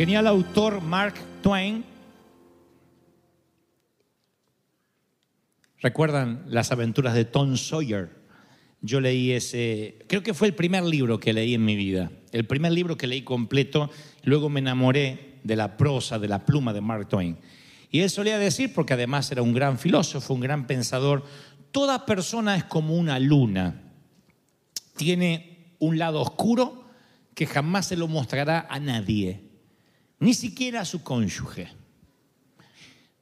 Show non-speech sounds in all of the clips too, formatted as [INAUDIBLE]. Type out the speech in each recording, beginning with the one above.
Genial autor Mark Twain, ¿recuerdan las aventuras de Tom Sawyer? Yo leí ese, creo que fue el primer libro que leí en mi vida, el primer libro que leí completo, luego me enamoré de la prosa, de la pluma de Mark Twain. Y él solía decir, porque además era un gran filósofo, un gran pensador, toda persona es como una luna, tiene un lado oscuro que jamás se lo mostrará a nadie ni siquiera a su cónyuge.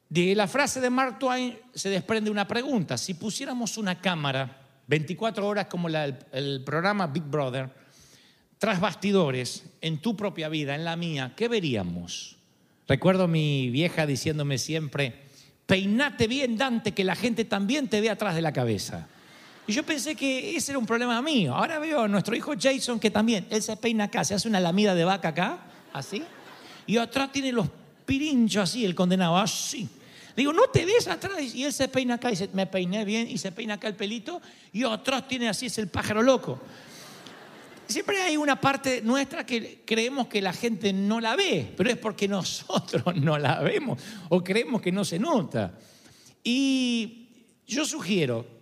De la frase de Mark Twain se desprende una pregunta. Si pusiéramos una cámara 24 horas como el programa Big Brother, tras bastidores, en tu propia vida, en la mía, ¿qué veríamos? Recuerdo a mi vieja diciéndome siempre, peinate bien, Dante, que la gente también te ve atrás de la cabeza. Y yo pensé que ese era un problema mío. Ahora veo a nuestro hijo Jason que también, él se peina acá, se hace una lamida de vaca acá, así y atrás tiene los pirinchos así, el condenado, así. Digo, no te ves atrás. Y él se peina acá y dice, me peiné bien y se peina acá el pelito. Y atrás tiene así, es el pájaro loco. Siempre hay una parte nuestra que creemos que la gente no la ve, pero es porque nosotros [LAUGHS] no la vemos o creemos que no se nota. Y yo sugiero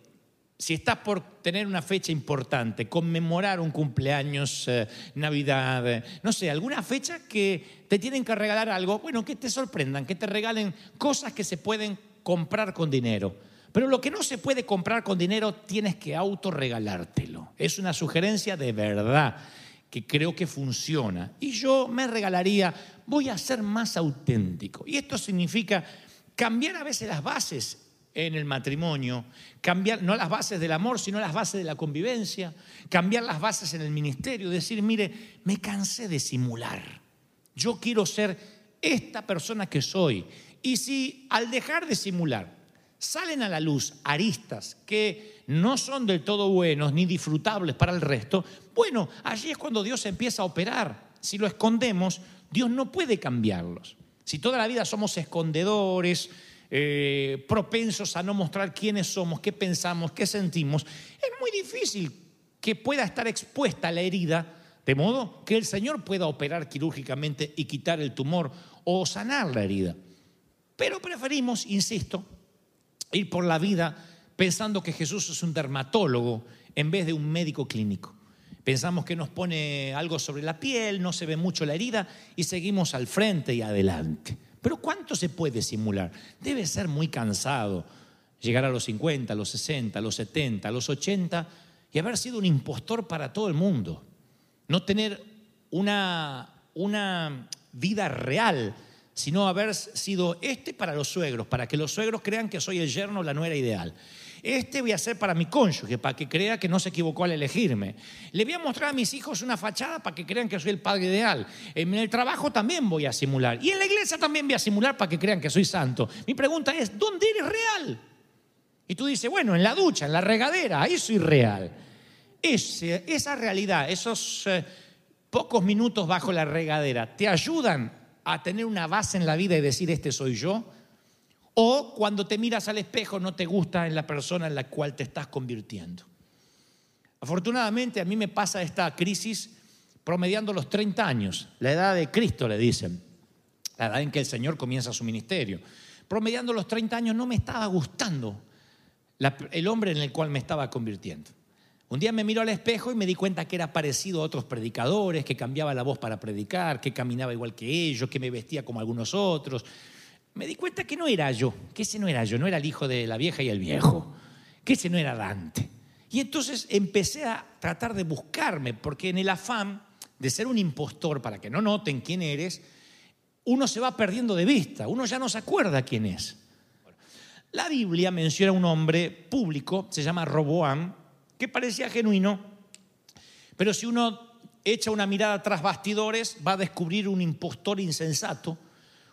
si estás por tener una fecha importante, conmemorar un cumpleaños, eh, Navidad, eh, no sé, alguna fecha que te tienen que regalar algo, bueno, que te sorprendan, que te regalen cosas que se pueden comprar con dinero. Pero lo que no se puede comprar con dinero tienes que autorregalártelo. Es una sugerencia de verdad que creo que funciona. Y yo me regalaría, voy a ser más auténtico. Y esto significa cambiar a veces las bases en el matrimonio, cambiar no las bases del amor, sino las bases de la convivencia, cambiar las bases en el ministerio, decir, mire, me cansé de simular, yo quiero ser esta persona que soy. Y si al dejar de simular salen a la luz aristas que no son del todo buenos ni disfrutables para el resto, bueno, allí es cuando Dios empieza a operar. Si lo escondemos, Dios no puede cambiarlos. Si toda la vida somos escondedores, eh, propensos a no mostrar quiénes somos, qué pensamos, qué sentimos, es muy difícil que pueda estar expuesta la herida, de modo que el Señor pueda operar quirúrgicamente y quitar el tumor o sanar la herida. Pero preferimos, insisto, ir por la vida pensando que Jesús es un dermatólogo en vez de un médico clínico. Pensamos que nos pone algo sobre la piel, no se ve mucho la herida y seguimos al frente y adelante. Pero ¿cuánto se puede simular? Debe ser muy cansado llegar a los 50, a los 60, a los 70, a los 80 y haber sido un impostor para todo el mundo. No tener una, una vida real, sino haber sido este para los suegros, para que los suegros crean que soy el yerno la nuera ideal. Este voy a hacer para mi cónyuge, para que crea que no se equivocó al elegirme. Le voy a mostrar a mis hijos una fachada para que crean que soy el padre ideal. En el trabajo también voy a simular. Y en la iglesia también voy a simular para que crean que soy santo. Mi pregunta es, ¿dónde eres real? Y tú dices, bueno, en la ducha, en la regadera, ahí soy real. esa realidad, esos eh, pocos minutos bajo la regadera, ¿te ayudan a tener una base en la vida y decir, este soy yo? O cuando te miras al espejo no te gusta en la persona en la cual te estás convirtiendo. Afortunadamente a mí me pasa esta crisis promediando los 30 años, la edad de Cristo le dicen, la edad en que el Señor comienza su ministerio. Promediando los 30 años no me estaba gustando el hombre en el cual me estaba convirtiendo. Un día me miró al espejo y me di cuenta que era parecido a otros predicadores, que cambiaba la voz para predicar, que caminaba igual que ellos, que me vestía como algunos otros me di cuenta que no era yo, que ese no era yo, no era el hijo de la vieja y el viejo, que ese no era Dante. Y entonces empecé a tratar de buscarme, porque en el afán de ser un impostor para que no noten quién eres, uno se va perdiendo de vista, uno ya no se acuerda quién es. La Biblia menciona a un hombre público, se llama Roboam, que parecía genuino, pero si uno echa una mirada tras bastidores, va a descubrir un impostor insensato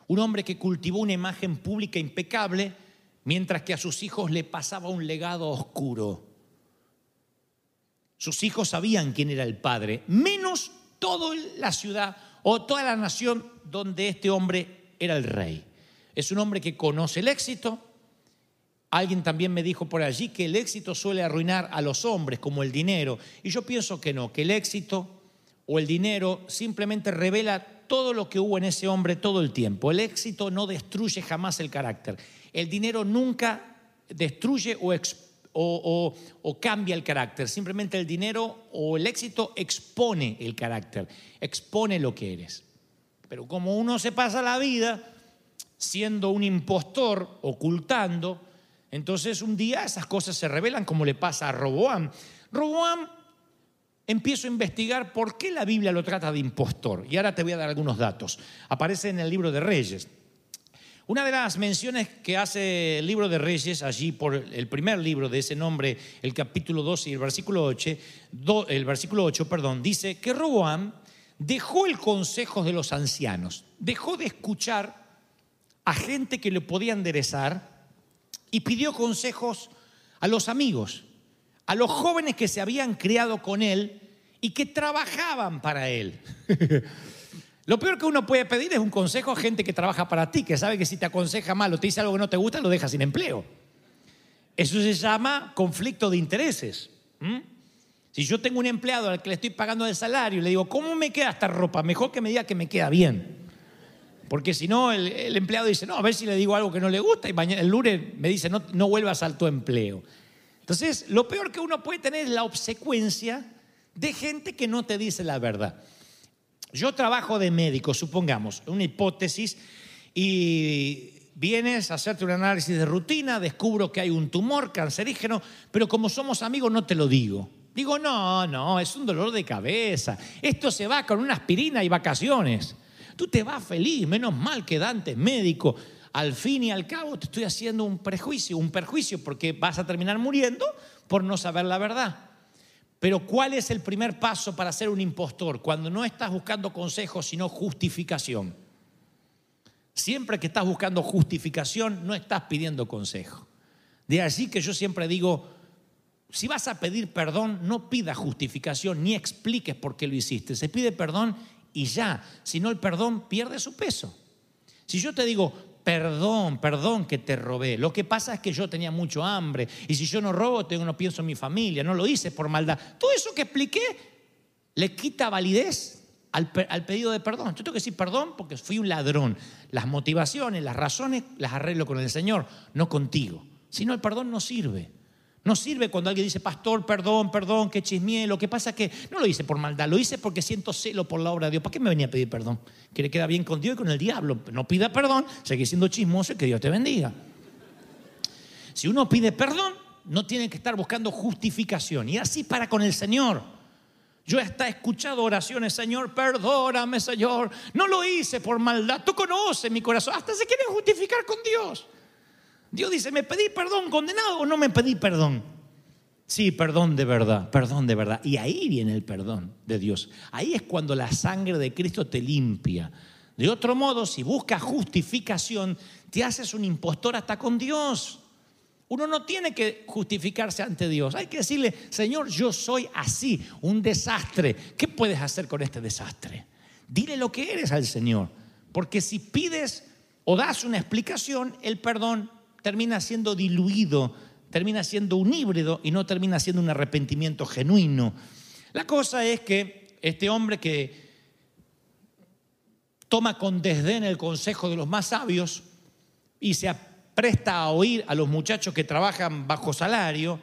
un hombre que cultivó una imagen pública impecable, mientras que a sus hijos le pasaba un legado oscuro. Sus hijos sabían quién era el padre, menos toda la ciudad o toda la nación donde este hombre era el rey. Es un hombre que conoce el éxito. Alguien también me dijo por allí que el éxito suele arruinar a los hombres como el dinero. Y yo pienso que no, que el éxito o el dinero simplemente revela todo lo que hubo en ese hombre todo el tiempo. El éxito no destruye jamás el carácter. El dinero nunca destruye o, cambia el carácter. Simplemente el dinero o el éxito expone el carácter, expone lo que eres. Pero como uno se pasa la vida siendo un impostor, ocultando, entonces un día esas cosas se revelan como le pasa a Roboam. Roboam empiezo a investigar por qué la Biblia lo trata de impostor. Y ahora te voy a dar algunos datos. Aparece en el libro de Reyes. Una de las menciones que hace el libro de Reyes, allí por el primer libro de ese nombre, el capítulo 12 y el versículo 8, el versículo 8, perdón, dice que Roboam dejó el consejo de los ancianos, dejó de escuchar a gente que le podía enderezar y pidió consejos a los amigos a los jóvenes que se habían criado con él y que trabajaban para él. [LAUGHS] Lo peor que uno puede pedir es un consejo a gente que trabaja para ti, que sabe que si te aconseja mal o te dice algo que no te gusta, lo deja sin empleo. Eso se llama conflicto de intereses. Si yo tengo un empleado al que le estoy pagando el salario y le digo, ¿cómo me queda esta ropa? Mejor que me diga que me queda bien. Porque si no, el, empleado dice, no, a ver si le digo algo que no le gusta y mañana, el lunes me dice, no, no vuelvas al tu empleo. Entonces, lo peor que uno puede tener es la obsecuencia de gente que no te dice la verdad. Yo trabajo de médico, supongamos, una hipótesis, y vienes a hacerte un análisis de rutina, descubro que hay un tumor cancerígeno, pero como somos amigos no te lo digo. Digo, no, no, es un dolor de cabeza. Esto se va con una aspirina y vacaciones. Tú te vas feliz, menos mal que Dante es médico al fin y al cabo te estoy haciendo un prejuicio, un perjuicio, porque vas a terminar muriendo por no saber la verdad. Pero ¿cuál es el primer paso para ser un impostor? Cuando no estás buscando consejos, sino justificación. Siempre que estás buscando justificación, no estás pidiendo consejo. De allí que yo siempre digo, si vas a pedir perdón, no pidas justificación ni expliques por qué lo hiciste. Se pide perdón y ya. Si no, el perdón pierde su peso. Si yo te digo, perdón, perdón que te robé. Lo que pasa es que yo tenía mucho hambre y si yo no robo, tengo, no pienso en mi familia, no lo hice por maldad. Todo eso que expliqué le quita validez al, al, pedido de perdón. Yo tengo que decir perdón porque fui un ladrón. Las motivaciones, las razones las arreglo con el Señor, no contigo. Si no, el perdón no sirve. No sirve cuando alguien dice, pastor, perdón, perdón, que chismié. Lo que pasa es que no lo hice por maldad, lo hice porque siento celo por la obra de Dios. ¿Para qué me venía a pedir perdón? Que le queda bien con Dios y con el diablo. No pida perdón, sigue siendo chismoso y que Dios te bendiga. Si uno pide perdón, no tiene que estar buscando justificación. Y así para con el Señor. Yo hasta he escuchado oraciones, Señor, perdóname, Señor. No lo hice por maldad. Tú conoces mi corazón. Hasta se quieren justificar con Dios. Dios dice, ¿me pedí perdón condenado o no me pedí perdón? Sí, perdón de verdad, perdón de verdad. Y ahí viene el perdón de Dios. Ahí es cuando la sangre de Cristo te limpia. De otro modo, si buscas justificación, te haces un impostor hasta con Dios. Uno no tiene que justificarse ante Dios. Hay que decirle, Señor, yo soy así, un desastre. ¿Qué puedes hacer con este desastre? Dile lo que eres al Señor. Porque si pides o das una explicación, el perdón termina siendo diluido, termina siendo un híbrido y no termina siendo un arrepentimiento genuino. La cosa es que este hombre que toma con desdén el consejo de los más sabios y se presta a oír a los muchachos que trabajan bajo salario,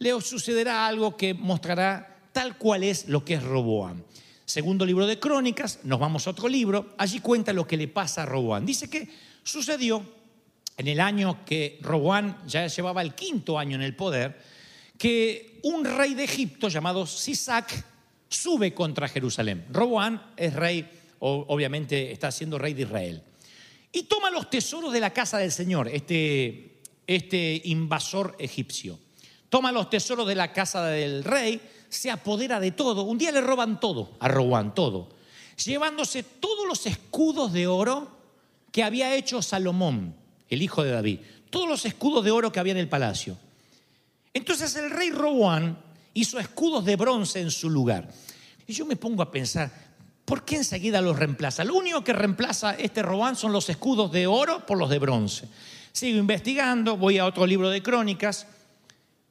le sucederá algo que mostrará tal cual es lo que es Roboam. Segundo libro de Crónicas, nos vamos a otro libro, allí cuenta lo que le pasa a Roboam. Dice que sucedió en el año que Roboán ya llevaba el quinto año en el poder, que un rey de Egipto llamado Sisac sube contra Jerusalén. Roboán es rey, obviamente está siendo rey de Israel. Y toma los tesoros de la casa del Señor, este, este invasor egipcio. Toma los tesoros de la casa del rey, se apodera de todo. Un día le roban todo a Roboán, todo. Llevándose todos los escudos de oro que había hecho Salomón el hijo de David, todos los escudos de oro que había en el palacio. Entonces el rey Roboán hizo escudos de bronce en su lugar. Y yo me pongo a pensar, ¿por qué enseguida los reemplaza? Lo único que reemplaza este Roboán son los escudos de oro por los de bronce. Sigo investigando, voy a otro libro de crónicas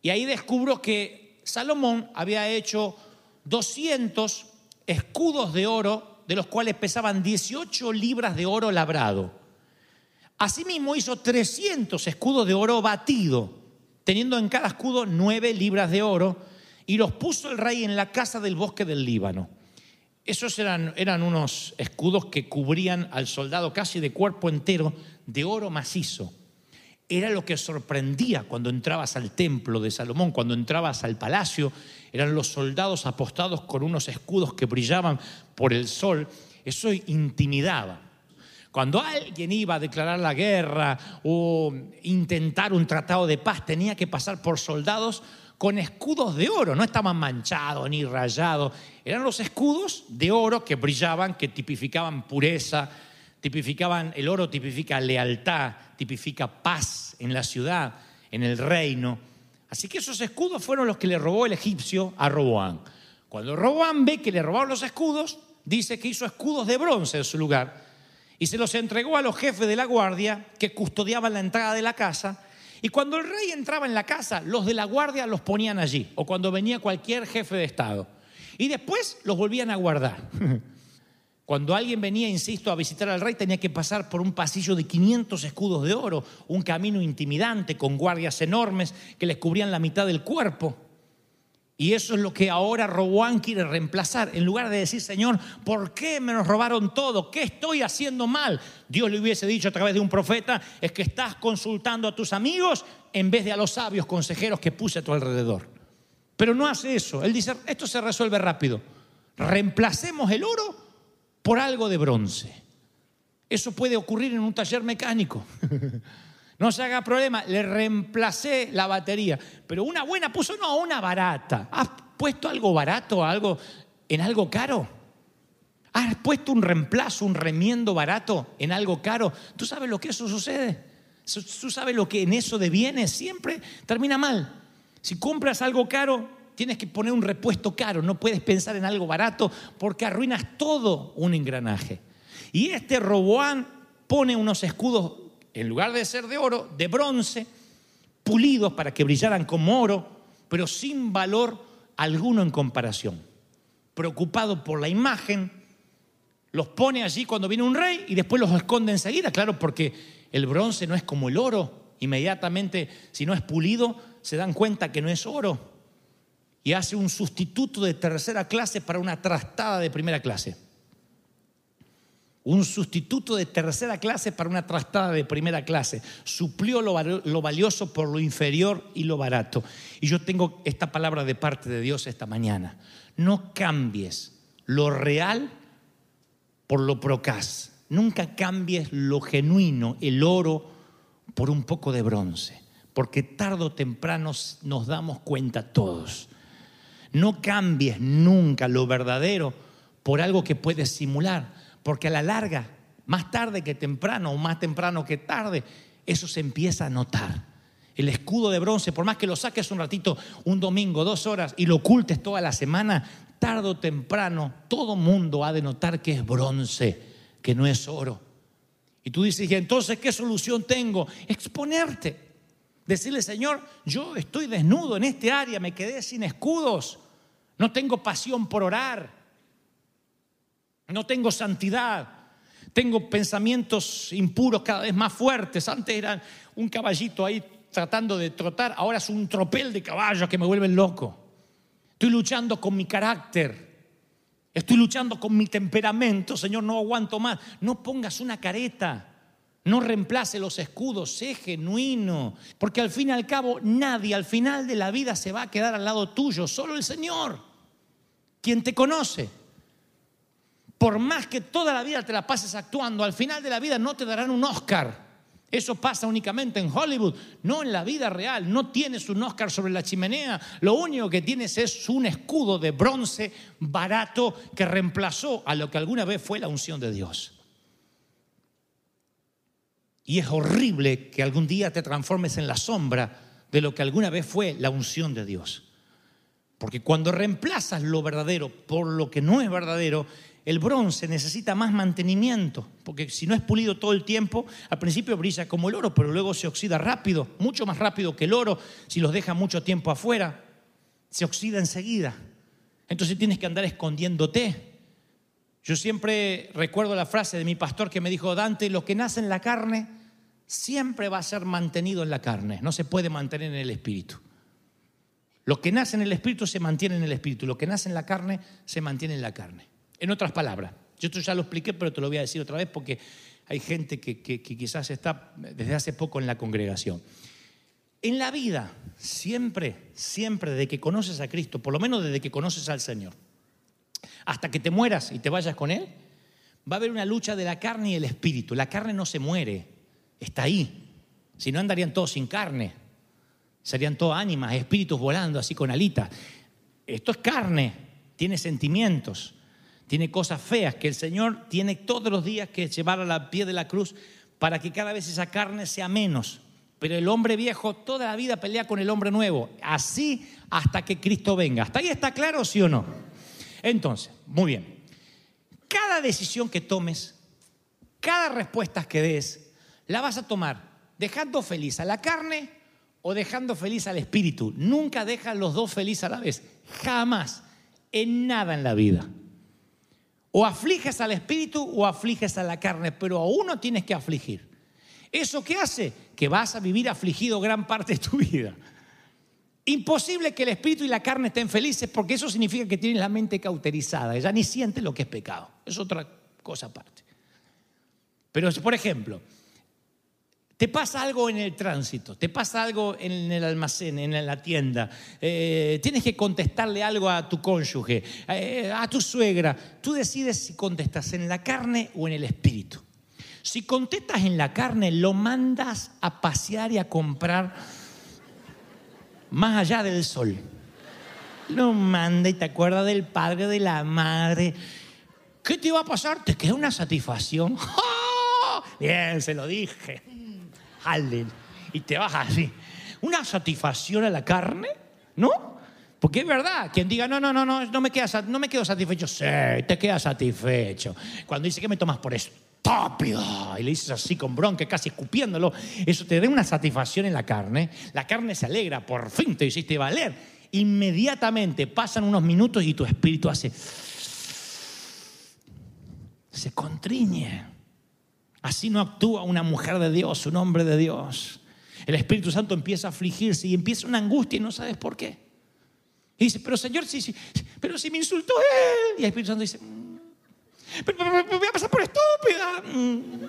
y ahí descubro que Salomón había hecho 200 escudos de oro, de los cuales pesaban 18 libras de oro labrado. Asimismo hizo 300 escudos de oro batido, teniendo en cada escudo 9 libras de oro, y los puso el rey en la casa del bosque del Líbano. Esos eran, eran unos escudos que cubrían al soldado casi de cuerpo entero de oro macizo. Era lo que sorprendía cuando entrabas al templo de Salomón, cuando entrabas al palacio, eran los soldados apostados con unos escudos que brillaban por el sol. Eso intimidaba. Cuando alguien iba a declarar la guerra o intentar un tratado de paz, tenía que pasar por soldados con escudos de oro, no estaban manchados ni rayados, eran los escudos de oro que brillaban, que tipificaban pureza, tipificaban, el oro tipifica lealtad, tipifica paz en la ciudad, en el reino. Así que esos escudos fueron los que le robó el egipcio a Roboán. Cuando Roboán ve que le robaron los escudos, dice que hizo escudos de bronce en su lugar y se los entregó a los jefes de la guardia que custodiaban la entrada de la casa. Y cuando el rey entraba en la casa, los de la guardia los ponían allí, o cuando venía cualquier jefe de Estado. Y después los volvían a guardar. [LAUGHS] Cuando alguien venía, insisto, a visitar al rey, tenía que pasar por un pasillo de 500 escudos de oro, un camino intimidante con guardias enormes que les cubrían la mitad del cuerpo. Y eso es lo que ahora Roboán quiere reemplazar. En lugar de decir, Señor, ¿por qué me nos robaron todo? ¿Qué estoy haciendo mal? Dios le hubiese dicho a través de un profeta, es que estás consultando a tus amigos en vez de a los sabios consejeros que puse a tu alrededor. Pero no hace eso. Él dice, esto se resuelve rápido. Reemplacemos el oro por algo de bronce. Eso puede ocurrir en un taller mecánico. [LAUGHS] No se haga problema, le reemplacé la batería. Pero una buena puso, no, una barata. ¿Has puesto algo barato algo, en algo caro? ¿Has puesto un reemplazo, un remiendo barato en algo caro? ¿Tú sabes lo que eso sucede? ¿Tú sabes lo que en eso de bienes siempre termina mal? Si compras algo caro, tienes que poner un repuesto caro. No puedes pensar en algo barato porque arruinas todo un engranaje. Y este Roboán pone unos escudos en lugar de ser de oro, de bronce, pulidos para que brillaran como oro, pero sin valor alguno en comparación. Preocupado por la imagen, los pone allí cuando viene un rey y después los esconde enseguida, claro, porque el bronce no es como el oro. Inmediatamente, si no es pulido, se dan cuenta que no es oro. Y hace un sustituto de tercera clase para una trastada de primera clase un sustituto de tercera clase para una trastada de primera clase. Suplió lo, valioso por lo inferior y lo barato. Y yo tengo esta palabra de parte de Dios esta mañana. No cambies lo real por lo procaz. Nunca cambies lo genuino, el oro, por un poco de bronce. Porque tarde o temprano nos damos cuenta todos. No cambies nunca lo verdadero por algo que puedes simular porque a la larga, más tarde que temprano o más temprano que tarde, eso se empieza a notar. El escudo de bronce, por más que lo saques un ratito, un domingo, dos horas, y lo ocultes toda la semana, tarde o temprano todo mundo ha de notar que es bronce, que no es oro. Y tú dices, ¿y entonces qué solución tengo? Exponerte. Decirle, Señor, yo estoy desnudo en este área, me quedé sin escudos, no tengo pasión por orar, no tengo santidad, tengo pensamientos impuros cada vez más fuertes. Antes era un caballito ahí tratando de trotar, ahora es un tropel de caballos que me vuelven loco. Estoy luchando con mi carácter. Estoy luchando con mi temperamento, Señor, no aguanto más. No pongas una careta. No reemplace los escudos, sé genuino, porque al fin y al cabo nadie al final de la vida se va a quedar al lado tuyo, solo el Señor, quien te conoce por más que toda la vida te la pases actuando, al final de la vida no te darán un Oscar. Eso pasa únicamente en Hollywood, no en la vida real. No tienes un Oscar sobre la chimenea. Lo único que tienes es un escudo de bronce barato que reemplazó a lo que alguna vez fue la unción de Dios. Y es horrible que algún día te transformes en la sombra de lo que alguna vez fue la unción de Dios. Porque cuando reemplazas lo verdadero por lo que no es verdadero, el bronce necesita más mantenimiento, porque si no es pulido todo el tiempo, al principio brilla como el oro, pero luego se oxida rápido, mucho más rápido que el oro, si los deja mucho tiempo afuera, se oxida enseguida. Entonces tienes que andar escondiéndote. Yo siempre recuerdo la frase de mi pastor que me dijo, Dante, lo que nace en la carne siempre va a ser mantenido en la carne, no se puede mantener en el espíritu. Lo que nace en el espíritu se mantiene en el espíritu, lo que nace en la carne se mantiene en la carne. En otras palabras, yo esto ya lo expliqué, pero te lo voy a decir otra vez porque hay gente que, quizás está desde hace poco en la congregación. En la vida, siempre, siempre desde que conoces a Cristo, por lo menos desde que conoces al Señor, hasta que te mueras y te vayas con Él, va a haber una lucha de la carne y el espíritu. La carne no se muere, está ahí. Si no andarían todos sin carne, serían todos ánimas, espíritus volando así con alitas. Esto es carne, tiene sentimientos, tiene cosas feas que el Señor tiene todos los días que llevar a la pie de la cruz para que cada vez esa carne sea menos. Pero el hombre viejo toda la vida pelea con el hombre nuevo, así hasta que Cristo venga. ¿Hasta ahí está claro, sí o no? Entonces, muy bien. Cada decisión que tomes, cada respuesta que des, la vas a tomar dejando feliz a la carne o dejando feliz al espíritu. Nunca dejas los dos felices a la vez. Jamás. En nada en la vida. O afliges al espíritu o afliges a la carne, pero a uno tienes que afligir. ¿Eso qué hace? Que vas a vivir afligido gran parte de tu vida. Imposible que el espíritu y la carne estén felices porque eso significa que tienes la mente cauterizada, ya ni sientes lo que es pecado. Es otra cosa aparte. Pero, por ejemplo, te pasa algo en el tránsito, te pasa algo en el almacén, en la tienda, eh, tienes que contestarle algo a tu cónyuge, eh, a tu suegra. Tú decides si contestas en la carne o en el espíritu. Si contestas en la carne, lo mandas a pasear y a comprar más allá del sol. Lo manda y te acuerdas del padre, de la madre. ¿Qué te iba a pasar? Te queda una satisfacción. [LAUGHS] Bien, se lo dije. Y te vas así. Una satisfacción a la carne, ¿no? Porque es verdad, quien diga, no, no, no, no, no me, queda, no me quedo satisfecho. Sí, te queda satisfecho. Cuando dice que me tomas por estúpido y le dices así con bronca, casi escupiéndolo, eso te da una satisfacción en la carne. La carne se alegra, por fin te hiciste valer. Inmediatamente pasan unos minutos y tu espíritu hace. se contriñe. Así no actúa una mujer de Dios, un hombre de Dios. El Espíritu Santo empieza a afligirse y empieza una angustia y no sabes por qué. Y dice, pero Señor, sí, sí, pero si me insultó él. Y el Espíritu Santo dice, mm, pero, voy a pasar por estúpida. Mm.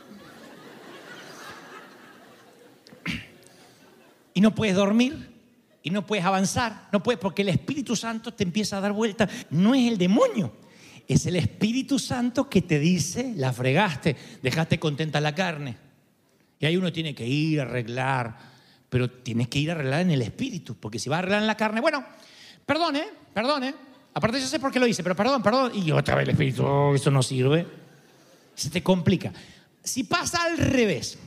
Y no puedes dormir y no puedes avanzar, no puedes porque el Espíritu Santo te empieza a dar vuelta. No es el demonio, es el Espíritu Santo que te dice, la fregaste, dejaste contenta la carne. Y ahí uno tiene que ir a arreglar, pero tienes que ir a arreglar en el Espíritu, porque si va a arreglar en la carne, bueno, Perdone, perdone. Aparte yo sé por qué lo hice, pero perdón, perdón. Y otra vez el Espíritu, oh, eso no sirve. Se te complica. Si pasa al revés,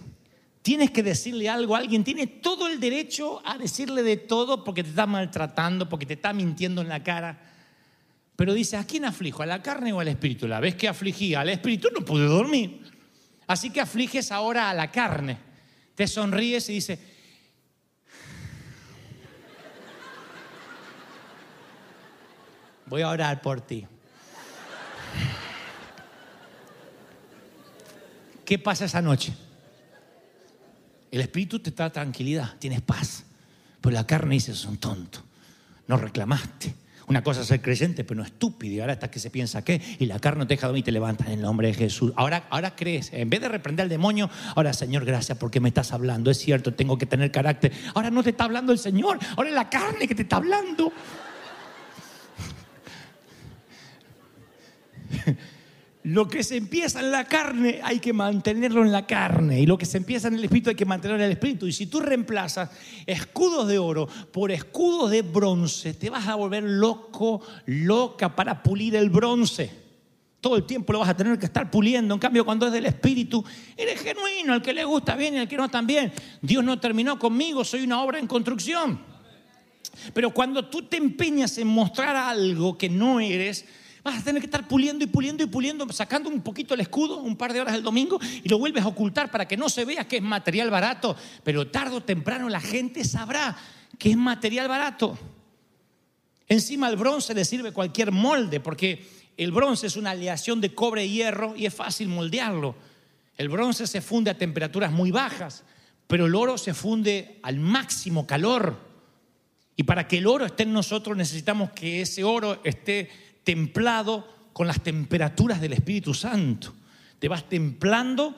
tienes que decirle algo a alguien, tiene todo el derecho a decirle de todo porque te está maltratando, porque te está mintiendo en la cara. Pero dice, ¿a quién aflijo? ¿A la carne o al espíritu? La vez que afligí al espíritu no pude dormir. Así que afliges ahora a la carne. Te sonríes y dices, voy a orar por ti. ¿Qué pasa esa noche? El espíritu te da tranquilidad, tienes paz. Pero la carne dice, son tonto, no reclamaste. Una cosa es ser creyente, pero no estúpido. Y ahora hasta que se piensa que, y la carne te deja dormir y te levantas en el nombre de Jesús. Ahora, ahora crees, en vez de reprender al demonio, ahora Señor, gracias porque me estás hablando. Es cierto, tengo que tener carácter. Ahora no te está hablando el Señor, ahora es la carne que te está hablando. [LAUGHS] Lo que se empieza en la carne hay que mantenerlo en la carne y lo que se empieza en el espíritu hay que mantenerlo en el espíritu. Y si tú reemplazas escudos de oro por escudos de bronce, te vas a volver loco, loca para pulir el bronce. Todo el tiempo lo vas a tener que estar puliendo. En cambio, cuando es del espíritu, eres genuino, el que le gusta bien y el que no también. Dios no terminó conmigo, soy una obra en construcción. Pero cuando tú te empeñas en mostrar algo que no eres, Vas a tener que estar puliendo y puliendo y puliendo, sacando un poquito el escudo un par de horas el domingo y lo vuelves a ocultar para que no se vea que es material barato. Pero tarde o temprano la gente sabrá que es material barato. Encima al bronce le sirve cualquier molde, porque el bronce es una aleación de cobre y hierro y es fácil moldearlo. El bronce se funde a temperaturas muy bajas, pero el oro se funde al máximo calor. Y para que el oro esté en nosotros necesitamos que ese oro esté templado con las temperaturas del Espíritu Santo. Te vas templando,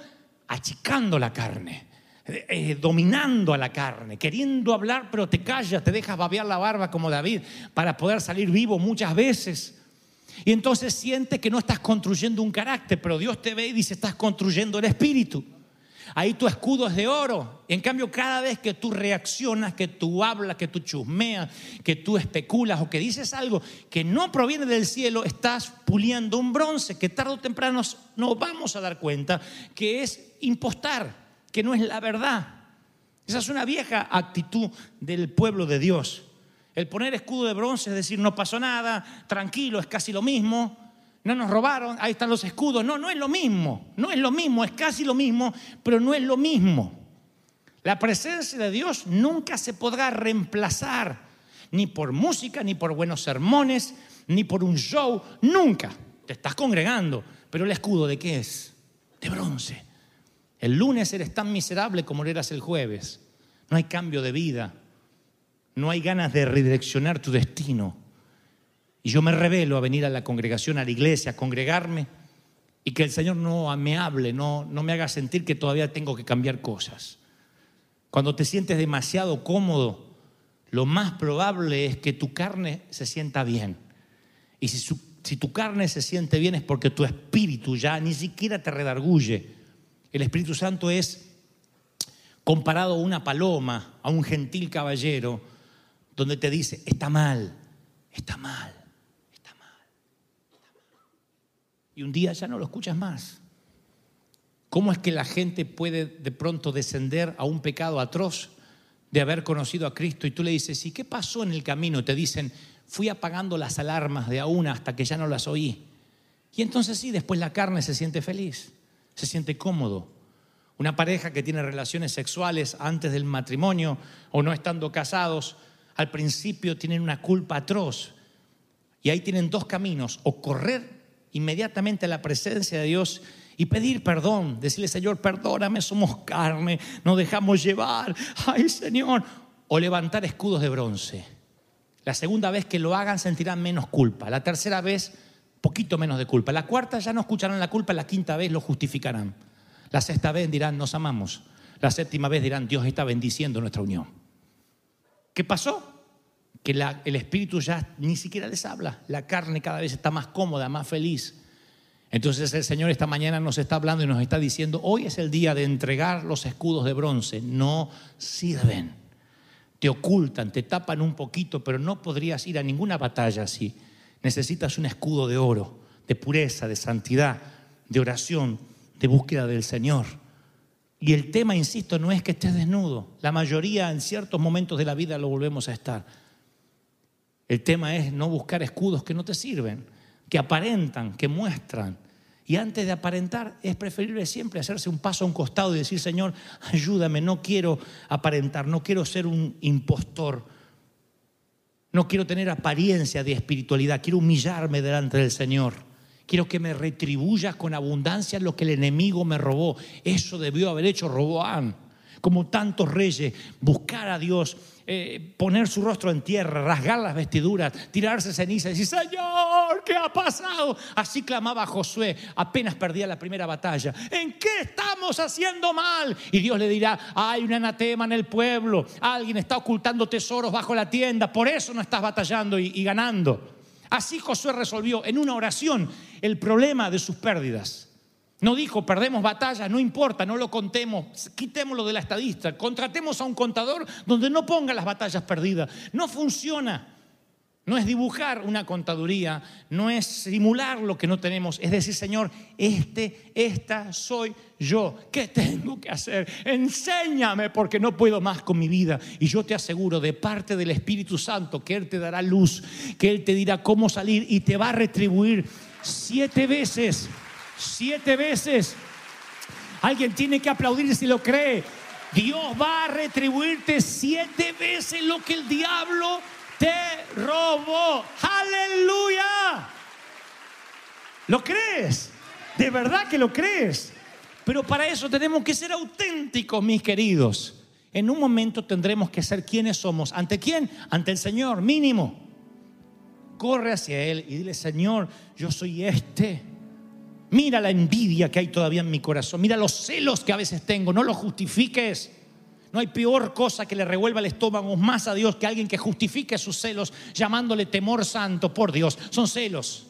achicando la carne, eh, dominando a la carne, queriendo hablar, pero te callas, te dejas babear la barba como David para poder salir vivo muchas veces. Y entonces sientes que no estás construyendo un carácter, pero Dios te ve y dice, estás construyendo el espíritu. Ahí tu escudo es de oro. En cambio, cada vez que tú reaccionas, que tú hablas, que tú chusmeas, que tú especulas o que dices algo que no proviene del cielo, estás puliendo un bronce que tarde o temprano nos vamos a dar cuenta que es impostar, que no es la verdad. Esa es una vieja actitud del pueblo de Dios. El poner escudo de bronce es decir, no pasó nada, tranquilo, es casi lo mismo. No nos robaron, ahí están los escudos. No, no es lo mismo, no es lo mismo, es casi lo mismo, pero no es lo mismo. La presencia de Dios nunca se podrá reemplazar, ni por música, ni por buenos sermones, ni por un show, nunca. Te estás congregando, pero el escudo de qué es? De bronce. El lunes eres tan miserable como lo eras el jueves. No hay cambio de vida, no hay ganas de redireccionar tu destino. Y yo me revelo a venir a la congregación, a la iglesia, a congregarme y que el Señor no me hable, no, no me haga sentir que todavía tengo que cambiar cosas. Cuando te sientes demasiado cómodo, lo más probable es que tu carne se sienta bien. Y si, si tu carne se siente bien es porque tu espíritu ya ni siquiera te redarguye. El Espíritu Santo es comparado a una paloma, a un gentil caballero, donde te dice, está mal, está mal, está mal, está mal. Y un día ya no lo escuchas más. ¿Cómo es que la gente puede de pronto descender a un pecado atroz de haber conocido a Cristo? Y tú le dices, ¿y qué pasó en el camino? Te dicen, fui apagando las alarmas de a una hasta que ya no las oí. Y entonces sí, después la carne se siente feliz, se siente cómodo. Una pareja que tiene relaciones sexuales antes del matrimonio o no estando casados, al principio tienen una culpa atroz. Y ahí tienen dos caminos, o correr inmediatamente a la presencia de Dios y pedir perdón, decirle, Señor, perdóname, somos carne, nos dejamos llevar, ay Señor, o levantar escudos de bronce. La segunda vez que lo hagan sentirán menos culpa, la tercera vez poquito menos de culpa, la cuarta ya no escucharán la culpa, la quinta vez lo justificarán, la sexta vez dirán, nos amamos, la séptima vez dirán, Dios está bendiciendo nuestra unión. ¿Qué pasó? Que el espíritu ya ni siquiera les habla. La carne cada vez está más cómoda, más feliz. Entonces el Señor esta mañana nos está hablando y nos está diciendo, hoy es el día de entregar los escudos de bronce. No sirven. Te ocultan, te tapan un poquito, pero no podrías ir a ninguna batalla así. Necesitas un escudo de oro, de pureza, de santidad, de oración, de búsqueda del Señor. Y el tema, insisto, no es que estés desnudo. La mayoría en ciertos momentos de la vida lo volvemos a estar. El tema es no buscar escudos que no te sirven, que aparentan, que muestran. Y antes de aparentar es preferible siempre hacerse un paso a un costado y decir, Señor, ayúdame, no quiero aparentar, no quiero ser un impostor, no quiero tener apariencia de espiritualidad, quiero humillarme delante del Señor. Quiero que me retribuyas con abundancia lo que el enemigo me robó. Eso debió haber hecho Roboán. Como tantos reyes, buscar a Dios, eh, poner su rostro en tierra, rasgar las vestiduras, tirarse ceniza y decir, Señor, ¿qué ha pasado? Así clamaba Josué, apenas perdía la primera batalla. ¿En qué estamos haciendo mal? Y Dios le dirá, hay un anatema en el pueblo, alguien está ocultando tesoros bajo la tienda, por eso no estás batallando y ganando. Así Josué resolvió en una oración el problema de sus pérdidas. No dijo, perdemos batalla, no importa, no lo contemos, quitémoslo de la estadista, contratemos a un contador donde no ponga las batallas perdidas. No funciona. No es dibujar una contaduría, no es simular lo que no tenemos, es decir, Señor, este, esta soy yo. ¿Qué tengo que hacer? Enséñame porque no puedo más con mi vida. Y yo te aseguro de parte del Espíritu Santo que Él te dará luz, que Él te dirá cómo salir y te va a retribuir siete veces, siete veces. Alguien tiene que aplaudir si lo cree. Dios va a retribuirte siete veces lo que el diablo te robó. Aleluya. ¿Lo crees? ¿De verdad que lo crees? Pero para eso tenemos que ser auténticos, mis queridos. En un momento tendremos que ser quienes somos. ¿Ante quién? Ante el Señor, mínimo. Corre hacia Él y dile, Señor, yo soy este. Mira la envidia que hay todavía en mi corazón. Mira los celos que a veces tengo. No los justifiques. No hay peor cosa que le revuelva el estómago más a Dios que alguien que justifique sus celos llamándole temor santo. Por Dios, son celos.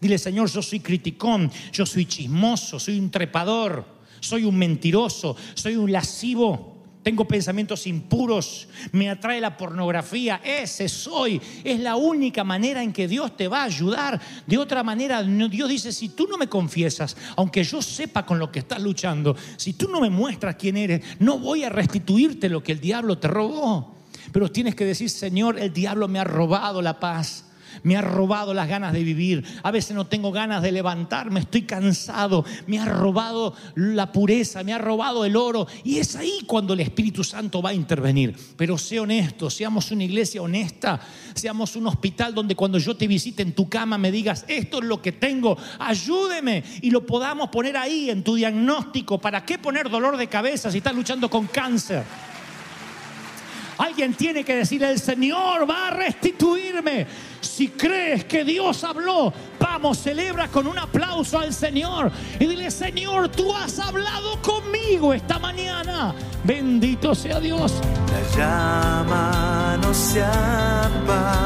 Dile, Señor, yo soy criticón, yo soy chismoso, soy un trepador, soy un mentiroso, soy un lascivo. Tengo pensamientos impuros, me atrae la pornografía, ese soy. Es la única manera en que Dios te va a ayudar. De otra manera, Dios dice, si tú no me confiesas, aunque yo sepa con lo que estás luchando, si tú no me muestras quién eres, no voy a restituirte lo que el diablo te robó. Pero tienes que decir, Señor, el diablo me ha robado la paz me ha robado las ganas de vivir. A veces no tengo ganas de levantarme, estoy cansado. Me ha robado la pureza, me ha robado el oro. Y es ahí cuando el Espíritu Santo va a intervenir. Pero sé honesto, seamos una iglesia honesta, seamos un hospital donde cuando yo te visite en tu cama me digas, esto es lo que tengo, ayúdeme. Y lo podamos poner ahí en tu diagnóstico. ¿Para qué poner dolor de cabeza si estás luchando con cáncer? Alguien tiene que decir, el Señor va a restituirme. Si crees que Dios habló, vamos, celebra con un aplauso al Señor y dile, Señor, tú has hablado conmigo esta mañana. Bendito sea Dios. La llama no se apagará